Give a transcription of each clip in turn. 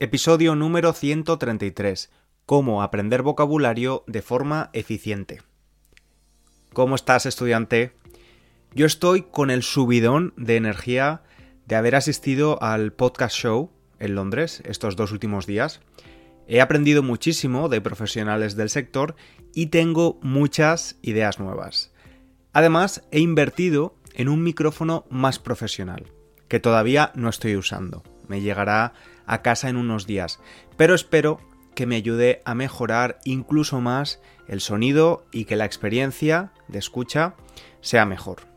Episodio número 133. Cómo aprender vocabulario de forma eficiente. ¿Cómo estás, estudiante? Yo estoy con el subidón de energía de haber asistido al podcast show en Londres estos dos últimos días. He aprendido muchísimo de profesionales del sector y tengo muchas ideas nuevas. Además, he invertido en un micrófono más profesional, que todavía no estoy usando. Me llegará a casa en unos días, pero espero que me ayude a mejorar incluso más el sonido y que la experiencia de escucha sea mejor.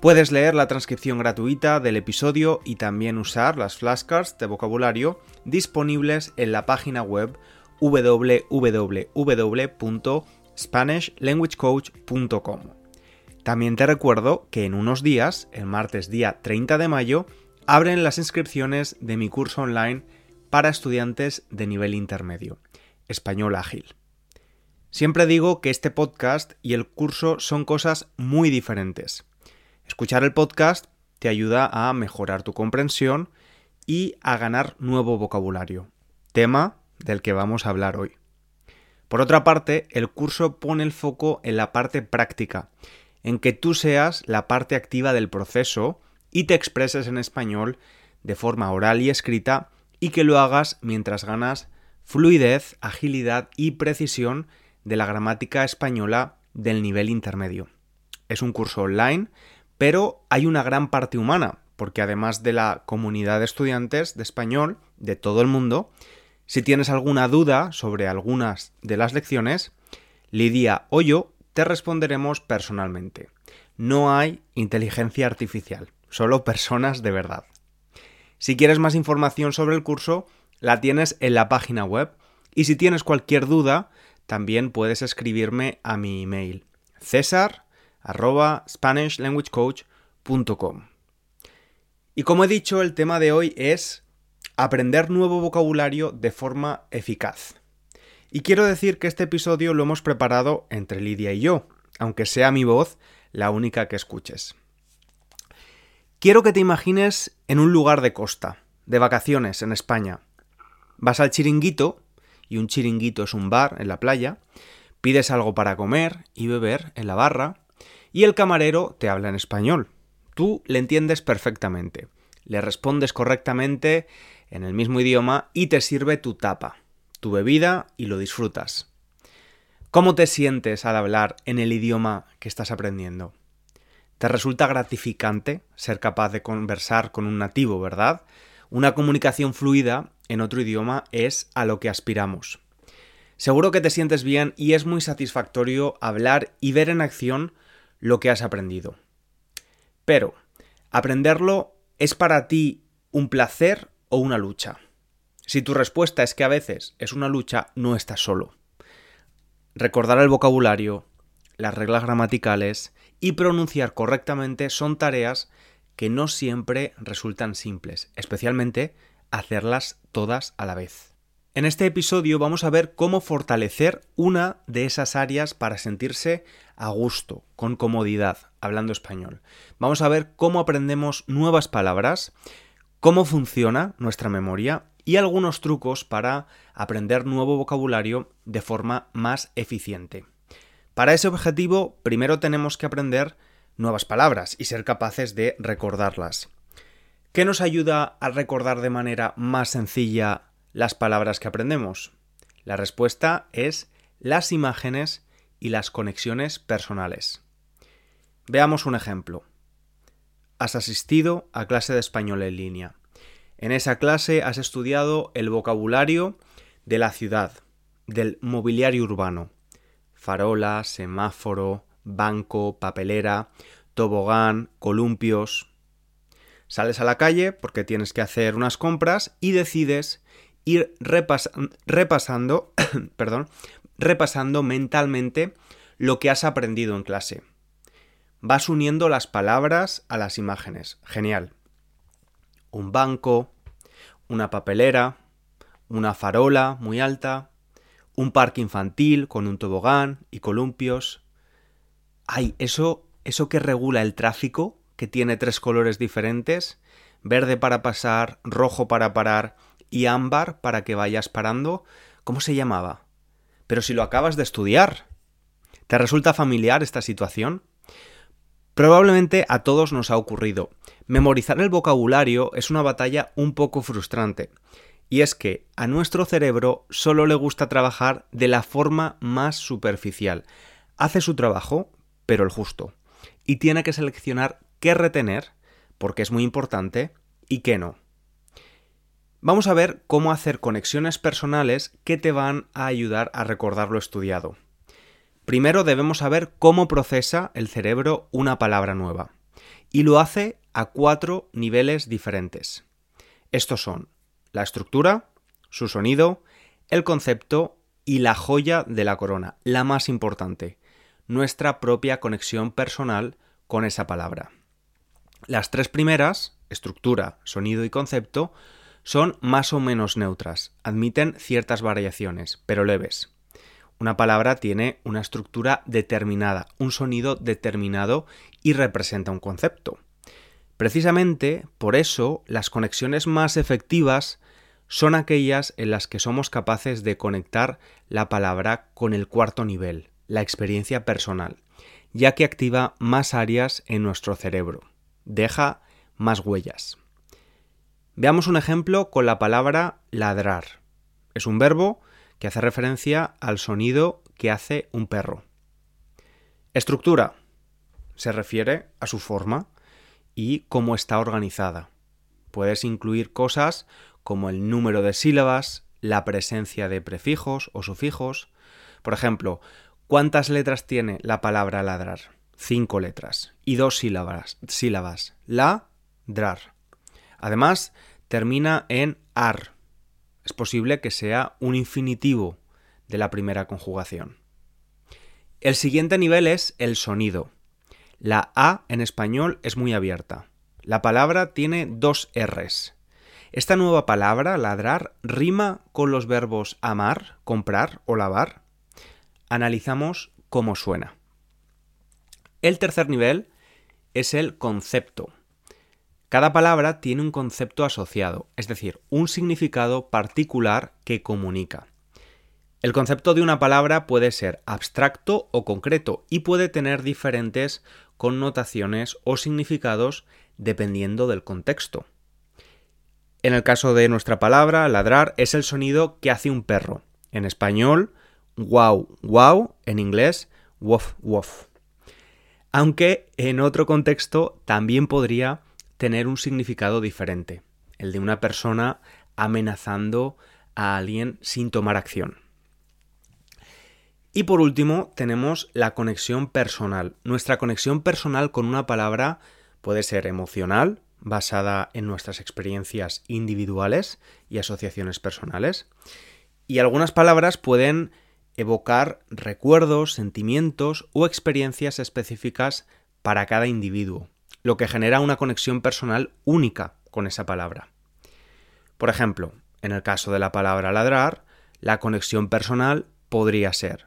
Puedes leer la transcripción gratuita del episodio y también usar las flashcards de vocabulario disponibles en la página web www.spanishlanguagecoach.com. También te recuerdo que en unos días, el martes día 30 de mayo, abren las inscripciones de mi curso online para estudiantes de nivel intermedio, Español Ágil. Siempre digo que este podcast y el curso son cosas muy diferentes. Escuchar el podcast te ayuda a mejorar tu comprensión y a ganar nuevo vocabulario, tema del que vamos a hablar hoy. Por otra parte, el curso pone el foco en la parte práctica, en que tú seas la parte activa del proceso y te expreses en español de forma oral y escrita y que lo hagas mientras ganas fluidez, agilidad y precisión de la gramática española del nivel intermedio. Es un curso online, pero hay una gran parte humana, porque además de la comunidad de estudiantes de español de todo el mundo, si tienes alguna duda sobre algunas de las lecciones, Lidia o yo te responderemos personalmente. No hay inteligencia artificial solo personas de verdad. Si quieres más información sobre el curso, la tienes en la página web y si tienes cualquier duda, también puedes escribirme a mi email cesar Y como he dicho, el tema de hoy es aprender nuevo vocabulario de forma eficaz. Y quiero decir que este episodio lo hemos preparado entre Lidia y yo, aunque sea mi voz la única que escuches. Quiero que te imagines en un lugar de costa, de vacaciones en España. Vas al chiringuito, y un chiringuito es un bar en la playa, pides algo para comer y beber en la barra, y el camarero te habla en español. Tú le entiendes perfectamente, le respondes correctamente en el mismo idioma y te sirve tu tapa, tu bebida y lo disfrutas. ¿Cómo te sientes al hablar en el idioma que estás aprendiendo? Te resulta gratificante ser capaz de conversar con un nativo, ¿verdad? Una comunicación fluida en otro idioma es a lo que aspiramos. Seguro que te sientes bien y es muy satisfactorio hablar y ver en acción lo que has aprendido. Pero, ¿aprenderlo es para ti un placer o una lucha? Si tu respuesta es que a veces es una lucha, no estás solo. Recordar el vocabulario, las reglas gramaticales y pronunciar correctamente son tareas que no siempre resultan simples, especialmente hacerlas todas a la vez. En este episodio vamos a ver cómo fortalecer una de esas áreas para sentirse a gusto, con comodidad, hablando español. Vamos a ver cómo aprendemos nuevas palabras, cómo funciona nuestra memoria y algunos trucos para aprender nuevo vocabulario de forma más eficiente. Para ese objetivo, primero tenemos que aprender nuevas palabras y ser capaces de recordarlas. ¿Qué nos ayuda a recordar de manera más sencilla las palabras que aprendemos? La respuesta es las imágenes y las conexiones personales. Veamos un ejemplo. Has asistido a clase de español en línea. En esa clase has estudiado el vocabulario de la ciudad, del mobiliario urbano, farola, semáforo, banco, papelera, tobogán, columpios. Sales a la calle porque tienes que hacer unas compras y decides ir repasando, perdón, repasando mentalmente lo que has aprendido en clase. Vas uniendo las palabras a las imágenes. Genial. Un banco, una papelera, una farola muy alta, un parque infantil con un tobogán y columpios. Ay, eso, eso que regula el tráfico, que tiene tres colores diferentes, verde para pasar, rojo para parar y ámbar para que vayas parando, ¿cómo se llamaba? Pero si lo acabas de estudiar. ¿Te resulta familiar esta situación? Probablemente a todos nos ha ocurrido. Memorizar el vocabulario es una batalla un poco frustrante. Y es que a nuestro cerebro solo le gusta trabajar de la forma más superficial. Hace su trabajo, pero el justo. Y tiene que seleccionar qué retener, porque es muy importante, y qué no. Vamos a ver cómo hacer conexiones personales que te van a ayudar a recordar lo estudiado. Primero debemos saber cómo procesa el cerebro una palabra nueva. Y lo hace a cuatro niveles diferentes. Estos son la estructura, su sonido, el concepto y la joya de la corona, la más importante, nuestra propia conexión personal con esa palabra. Las tres primeras, estructura, sonido y concepto, son más o menos neutras, admiten ciertas variaciones, pero leves. Una palabra tiene una estructura determinada, un sonido determinado y representa un concepto. Precisamente por eso las conexiones más efectivas son aquellas en las que somos capaces de conectar la palabra con el cuarto nivel, la experiencia personal, ya que activa más áreas en nuestro cerebro, deja más huellas. Veamos un ejemplo con la palabra ladrar. Es un verbo que hace referencia al sonido que hace un perro. Estructura. Se refiere a su forma y cómo está organizada. Puedes incluir cosas como el número de sílabas, la presencia de prefijos o sufijos. Por ejemplo, ¿cuántas letras tiene la palabra ladrar? Cinco letras y dos sílabas. sílabas. La, drar. Además, termina en ar. Es posible que sea un infinitivo de la primera conjugación. El siguiente nivel es el sonido. La A en español es muy abierta. La palabra tiene dos Rs. Esta nueva palabra, ladrar, rima con los verbos amar, comprar o lavar. Analizamos cómo suena. El tercer nivel es el concepto. Cada palabra tiene un concepto asociado, es decir, un significado particular que comunica. El concepto de una palabra puede ser abstracto o concreto y puede tener diferentes connotaciones o significados dependiendo del contexto. En el caso de nuestra palabra, ladrar es el sonido que hace un perro. En español, wow, wow, en inglés, wof, wof. Aunque en otro contexto también podría tener un significado diferente, el de una persona amenazando a alguien sin tomar acción. Y por último, tenemos la conexión personal. Nuestra conexión personal con una palabra puede ser emocional, basada en nuestras experiencias individuales y asociaciones personales. Y algunas palabras pueden evocar recuerdos, sentimientos o experiencias específicas para cada individuo lo que genera una conexión personal única con esa palabra. Por ejemplo, en el caso de la palabra ladrar, la conexión personal podría ser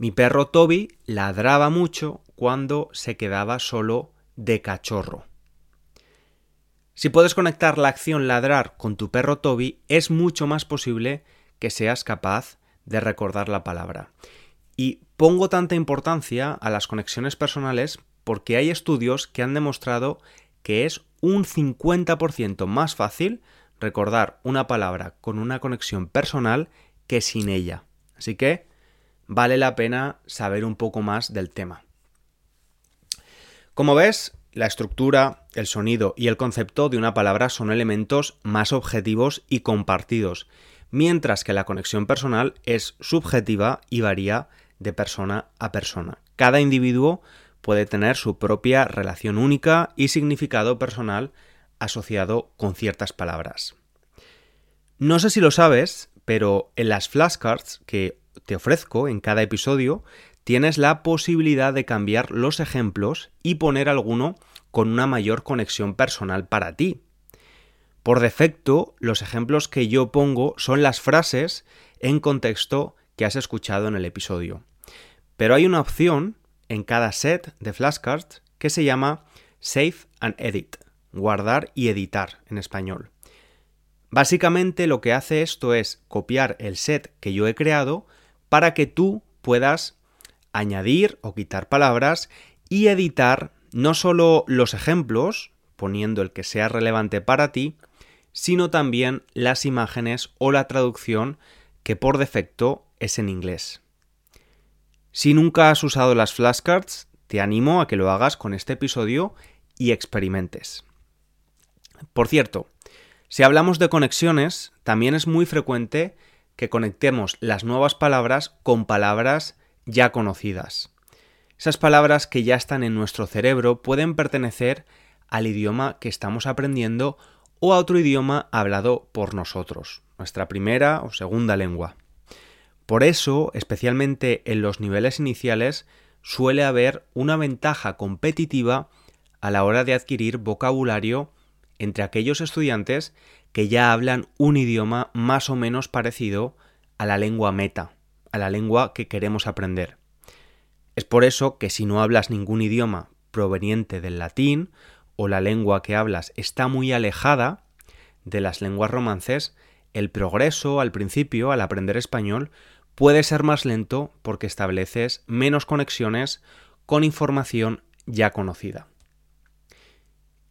mi perro Toby ladraba mucho cuando se quedaba solo de cachorro. Si puedes conectar la acción ladrar con tu perro Toby, es mucho más posible que seas capaz de recordar la palabra. Y pongo tanta importancia a las conexiones personales porque hay estudios que han demostrado que es un 50% más fácil recordar una palabra con una conexión personal que sin ella. Así que vale la pena saber un poco más del tema. Como ves, la estructura, el sonido y el concepto de una palabra son elementos más objetivos y compartidos, mientras que la conexión personal es subjetiva y varía de persona a persona. Cada individuo puede tener su propia relación única y significado personal asociado con ciertas palabras. No sé si lo sabes, pero en las flashcards que te ofrezco en cada episodio tienes la posibilidad de cambiar los ejemplos y poner alguno con una mayor conexión personal para ti. Por defecto, los ejemplos que yo pongo son las frases en contexto que has escuchado en el episodio. Pero hay una opción en cada set de flashcards que se llama Save and Edit, guardar y editar en español. Básicamente lo que hace esto es copiar el set que yo he creado para que tú puedas añadir o quitar palabras y editar no solo los ejemplos, poniendo el que sea relevante para ti, sino también las imágenes o la traducción que por defecto es en inglés. Si nunca has usado las flashcards, te animo a que lo hagas con este episodio y experimentes. Por cierto, si hablamos de conexiones, también es muy frecuente que conectemos las nuevas palabras con palabras ya conocidas. Esas palabras que ya están en nuestro cerebro pueden pertenecer al idioma que estamos aprendiendo o a otro idioma hablado por nosotros, nuestra primera o segunda lengua. Por eso, especialmente en los niveles iniciales, suele haber una ventaja competitiva a la hora de adquirir vocabulario entre aquellos estudiantes que ya hablan un idioma más o menos parecido a la lengua meta, a la lengua que queremos aprender. Es por eso que si no hablas ningún idioma proveniente del latín o la lengua que hablas está muy alejada de las lenguas romances, el progreso al principio, al aprender español, puede ser más lento porque estableces menos conexiones con información ya conocida.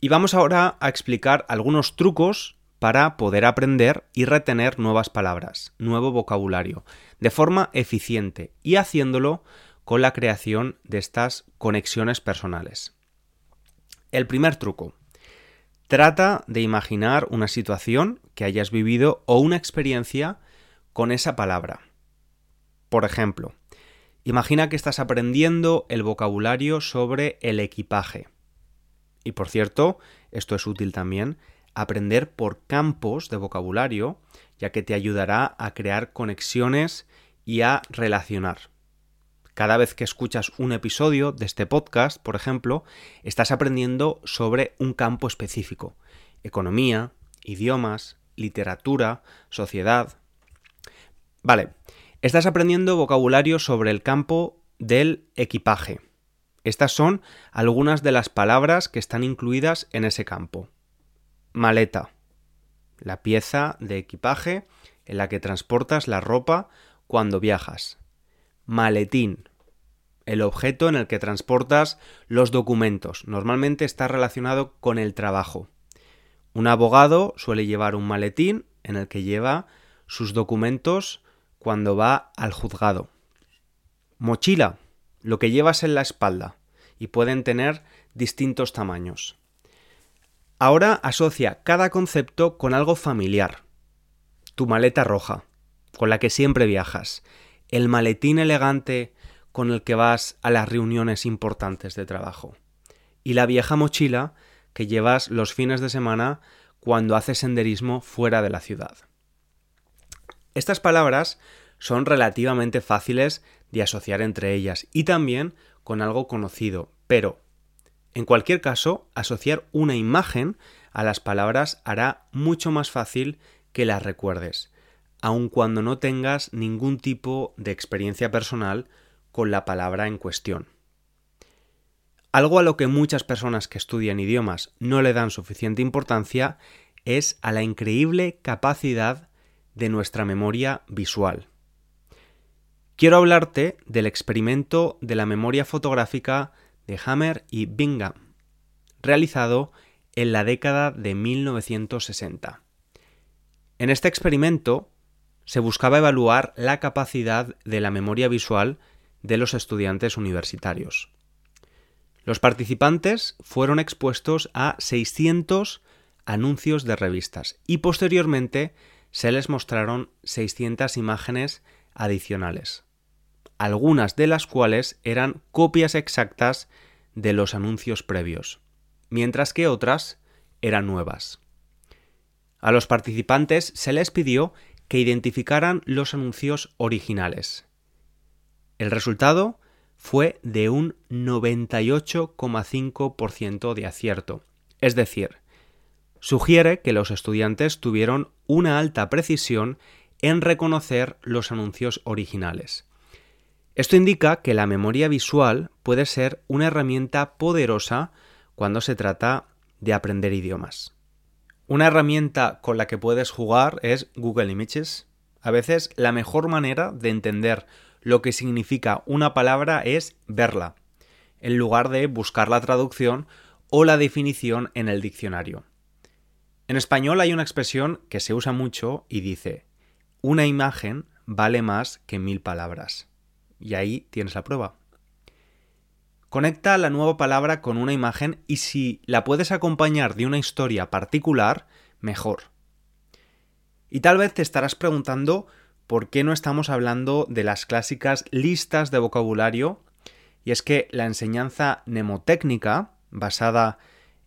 Y vamos ahora a explicar algunos trucos para poder aprender y retener nuevas palabras, nuevo vocabulario, de forma eficiente y haciéndolo con la creación de estas conexiones personales. El primer truco. Trata de imaginar una situación que hayas vivido o una experiencia con esa palabra. Por ejemplo, imagina que estás aprendiendo el vocabulario sobre el equipaje. Y por cierto, esto es útil también, aprender por campos de vocabulario, ya que te ayudará a crear conexiones y a relacionar. Cada vez que escuchas un episodio de este podcast, por ejemplo, estás aprendiendo sobre un campo específico. Economía, idiomas, literatura, sociedad. Vale, estás aprendiendo vocabulario sobre el campo del equipaje. Estas son algunas de las palabras que están incluidas en ese campo. Maleta, la pieza de equipaje en la que transportas la ropa cuando viajas. Maletín, el objeto en el que transportas los documentos. Normalmente está relacionado con el trabajo. Un abogado suele llevar un maletín en el que lleva sus documentos cuando va al juzgado. Mochila, lo que llevas en la espalda, y pueden tener distintos tamaños. Ahora asocia cada concepto con algo familiar. Tu maleta roja, con la que siempre viajas. El maletín elegante con el que vas a las reuniones importantes de trabajo. Y la vieja mochila que llevas los fines de semana cuando haces senderismo fuera de la ciudad. Estas palabras son relativamente fáciles de asociar entre ellas y también con algo conocido, pero en cualquier caso, asociar una imagen a las palabras hará mucho más fácil que las recuerdes, aun cuando no tengas ningún tipo de experiencia personal con la palabra en cuestión. Algo a lo que muchas personas que estudian idiomas no le dan suficiente importancia es a la increíble capacidad de nuestra memoria visual. Quiero hablarte del experimento de la memoria fotográfica de Hammer y Bingham, realizado en la década de 1960. En este experimento se buscaba evaluar la capacidad de la memoria visual de los estudiantes universitarios. Los participantes fueron expuestos a 600 anuncios de revistas y posteriormente se les mostraron 600 imágenes adicionales, algunas de las cuales eran copias exactas de los anuncios previos, mientras que otras eran nuevas. A los participantes se les pidió que identificaran los anuncios originales, el resultado fue de un 98,5% de acierto, es decir, sugiere que los estudiantes tuvieron una alta precisión en reconocer los anuncios originales. Esto indica que la memoria visual puede ser una herramienta poderosa cuando se trata de aprender idiomas. Una herramienta con la que puedes jugar es Google Images. A veces la mejor manera de entender lo que significa una palabra es verla, en lugar de buscar la traducción o la definición en el diccionario. En español hay una expresión que se usa mucho y dice, una imagen vale más que mil palabras. Y ahí tienes la prueba. Conecta la nueva palabra con una imagen y si la puedes acompañar de una historia particular, mejor. Y tal vez te estarás preguntando por qué no estamos hablando de las clásicas listas de vocabulario. Y es que la enseñanza mnemotécnica, basada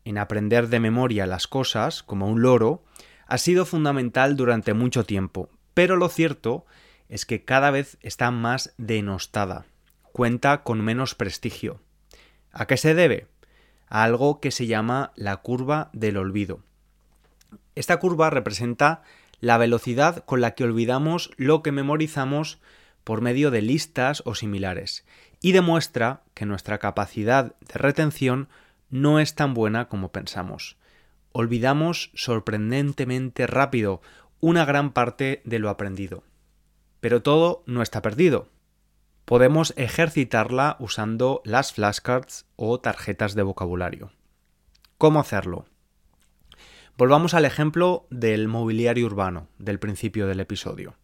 en aprender de memoria las cosas, como un loro, ha sido fundamental durante mucho tiempo. Pero lo cierto es que cada vez está más denostada, cuenta con menos prestigio. ¿A qué se debe? A algo que se llama la curva del olvido. Esta curva representa la velocidad con la que olvidamos lo que memorizamos por medio de listas o similares, y demuestra que nuestra capacidad de retención no es tan buena como pensamos. Olvidamos sorprendentemente rápido una gran parte de lo aprendido. Pero todo no está perdido podemos ejercitarla usando las flashcards o tarjetas de vocabulario. ¿Cómo hacerlo? Volvamos al ejemplo del mobiliario urbano del principio del episodio.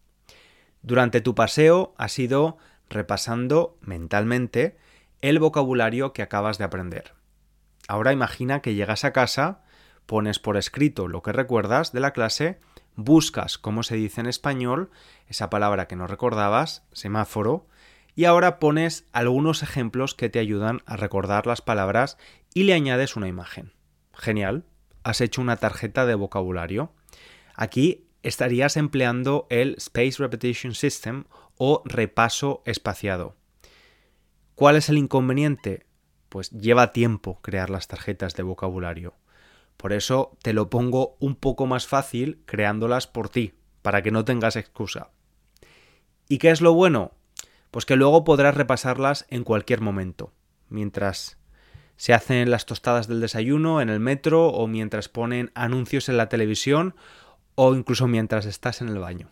Durante tu paseo has ido repasando mentalmente el vocabulario que acabas de aprender. Ahora imagina que llegas a casa, pones por escrito lo que recuerdas de la clase, buscas cómo se dice en español esa palabra que no recordabas, semáforo, y ahora pones algunos ejemplos que te ayudan a recordar las palabras y le añades una imagen. Genial, has hecho una tarjeta de vocabulario. Aquí estarías empleando el Space Repetition System o repaso espaciado. ¿Cuál es el inconveniente? Pues lleva tiempo crear las tarjetas de vocabulario. Por eso te lo pongo un poco más fácil creándolas por ti, para que no tengas excusa. ¿Y qué es lo bueno? pues que luego podrás repasarlas en cualquier momento, mientras se hacen las tostadas del desayuno en el metro o mientras ponen anuncios en la televisión o incluso mientras estás en el baño.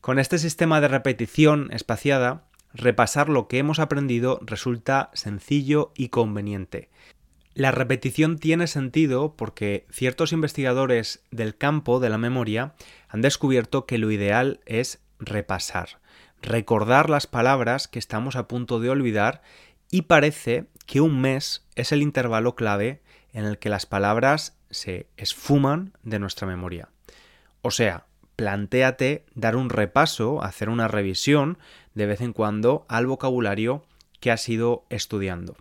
Con este sistema de repetición espaciada, repasar lo que hemos aprendido resulta sencillo y conveniente. La repetición tiene sentido porque ciertos investigadores del campo de la memoria han descubierto que lo ideal es repasar, recordar las palabras que estamos a punto de olvidar y parece que un mes es el intervalo clave en el que las palabras se esfuman de nuestra memoria. O sea, plantéate dar un repaso, hacer una revisión de vez en cuando al vocabulario que has ido estudiando.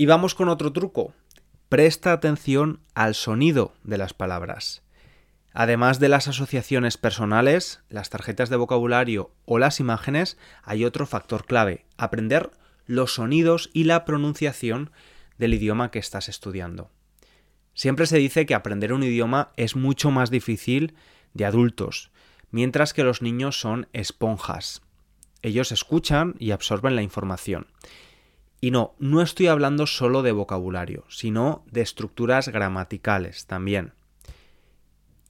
Y vamos con otro truco. Presta atención al sonido de las palabras. Además de las asociaciones personales, las tarjetas de vocabulario o las imágenes, hay otro factor clave, aprender los sonidos y la pronunciación del idioma que estás estudiando. Siempre se dice que aprender un idioma es mucho más difícil de adultos, mientras que los niños son esponjas. Ellos escuchan y absorben la información. Y no, no estoy hablando solo de vocabulario, sino de estructuras gramaticales también.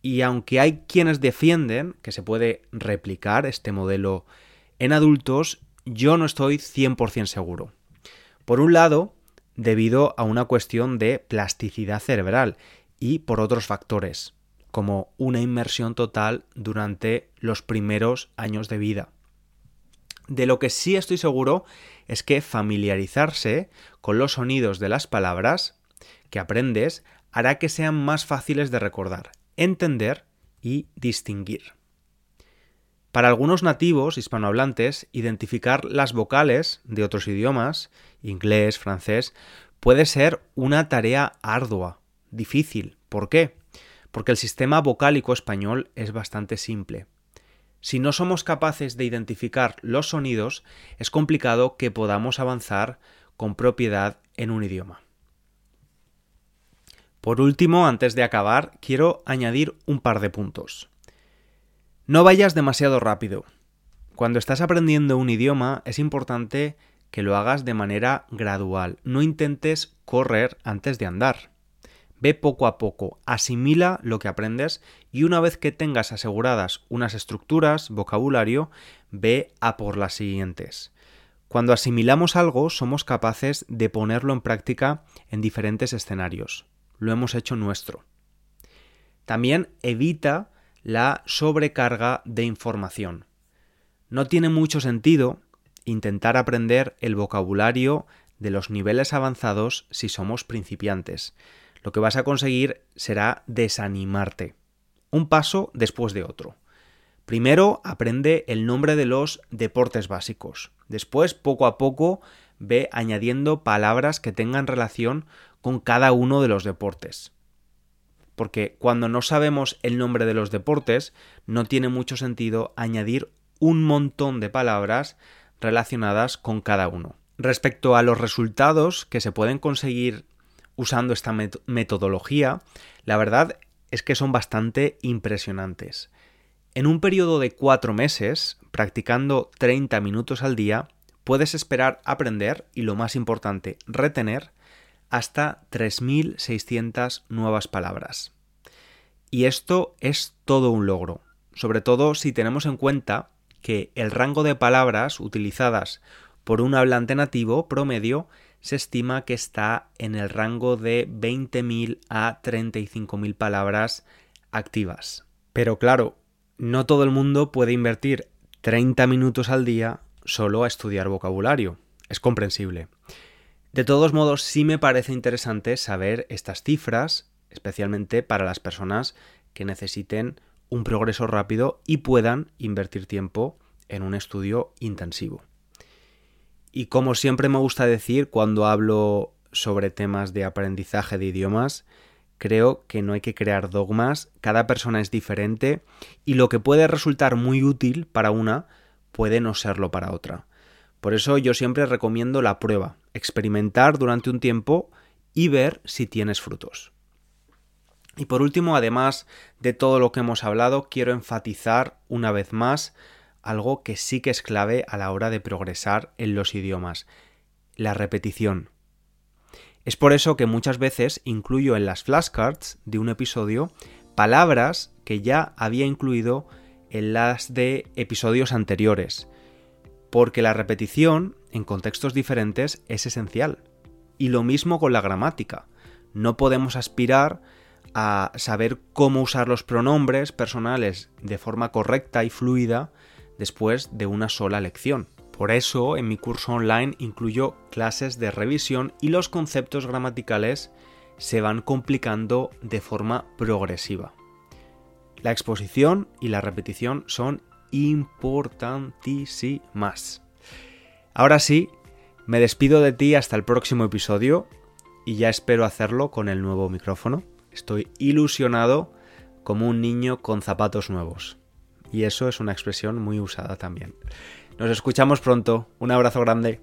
Y aunque hay quienes defienden que se puede replicar este modelo en adultos, yo no estoy 100% seguro. Por un lado, debido a una cuestión de plasticidad cerebral y por otros factores, como una inmersión total durante los primeros años de vida. De lo que sí estoy seguro es que familiarizarse con los sonidos de las palabras que aprendes hará que sean más fáciles de recordar entender y distinguir. Para algunos nativos hispanohablantes, identificar las vocales de otros idiomas, inglés, francés, puede ser una tarea ardua, difícil. ¿Por qué? Porque el sistema vocálico español es bastante simple. Si no somos capaces de identificar los sonidos, es complicado que podamos avanzar con propiedad en un idioma. Por último, antes de acabar, quiero añadir un par de puntos. No vayas demasiado rápido. Cuando estás aprendiendo un idioma es importante que lo hagas de manera gradual. No intentes correr antes de andar. Ve poco a poco, asimila lo que aprendes y una vez que tengas aseguradas unas estructuras, vocabulario, ve a por las siguientes. Cuando asimilamos algo somos capaces de ponerlo en práctica en diferentes escenarios. Lo hemos hecho nuestro. También evita la sobrecarga de información. No tiene mucho sentido intentar aprender el vocabulario de los niveles avanzados si somos principiantes lo que vas a conseguir será desanimarte. Un paso después de otro. Primero aprende el nombre de los deportes básicos. Después, poco a poco, ve añadiendo palabras que tengan relación con cada uno de los deportes. Porque cuando no sabemos el nombre de los deportes, no tiene mucho sentido añadir un montón de palabras relacionadas con cada uno. Respecto a los resultados que se pueden conseguir usando esta metodología, la verdad es que son bastante impresionantes. En un periodo de cuatro meses, practicando 30 minutos al día, puedes esperar aprender y, lo más importante, retener hasta 3.600 nuevas palabras. Y esto es todo un logro, sobre todo si tenemos en cuenta que el rango de palabras utilizadas por un hablante nativo promedio se estima que está en el rango de 20.000 a 35.000 palabras activas. Pero claro, no todo el mundo puede invertir 30 minutos al día solo a estudiar vocabulario. Es comprensible. De todos modos, sí me parece interesante saber estas cifras, especialmente para las personas que necesiten un progreso rápido y puedan invertir tiempo en un estudio intensivo. Y como siempre me gusta decir cuando hablo sobre temas de aprendizaje de idiomas, creo que no hay que crear dogmas, cada persona es diferente y lo que puede resultar muy útil para una puede no serlo para otra. Por eso yo siempre recomiendo la prueba, experimentar durante un tiempo y ver si tienes frutos. Y por último, además de todo lo que hemos hablado, quiero enfatizar una vez más algo que sí que es clave a la hora de progresar en los idiomas, la repetición. Es por eso que muchas veces incluyo en las flashcards de un episodio palabras que ya había incluido en las de episodios anteriores, porque la repetición en contextos diferentes es esencial. Y lo mismo con la gramática. No podemos aspirar a saber cómo usar los pronombres personales de forma correcta y fluida después de una sola lección. Por eso en mi curso online incluyo clases de revisión y los conceptos gramaticales se van complicando de forma progresiva. La exposición y la repetición son importantísimas. Ahora sí, me despido de ti hasta el próximo episodio y ya espero hacerlo con el nuevo micrófono. Estoy ilusionado como un niño con zapatos nuevos y eso es una expresión muy usada también. Nos escuchamos pronto, un abrazo grande.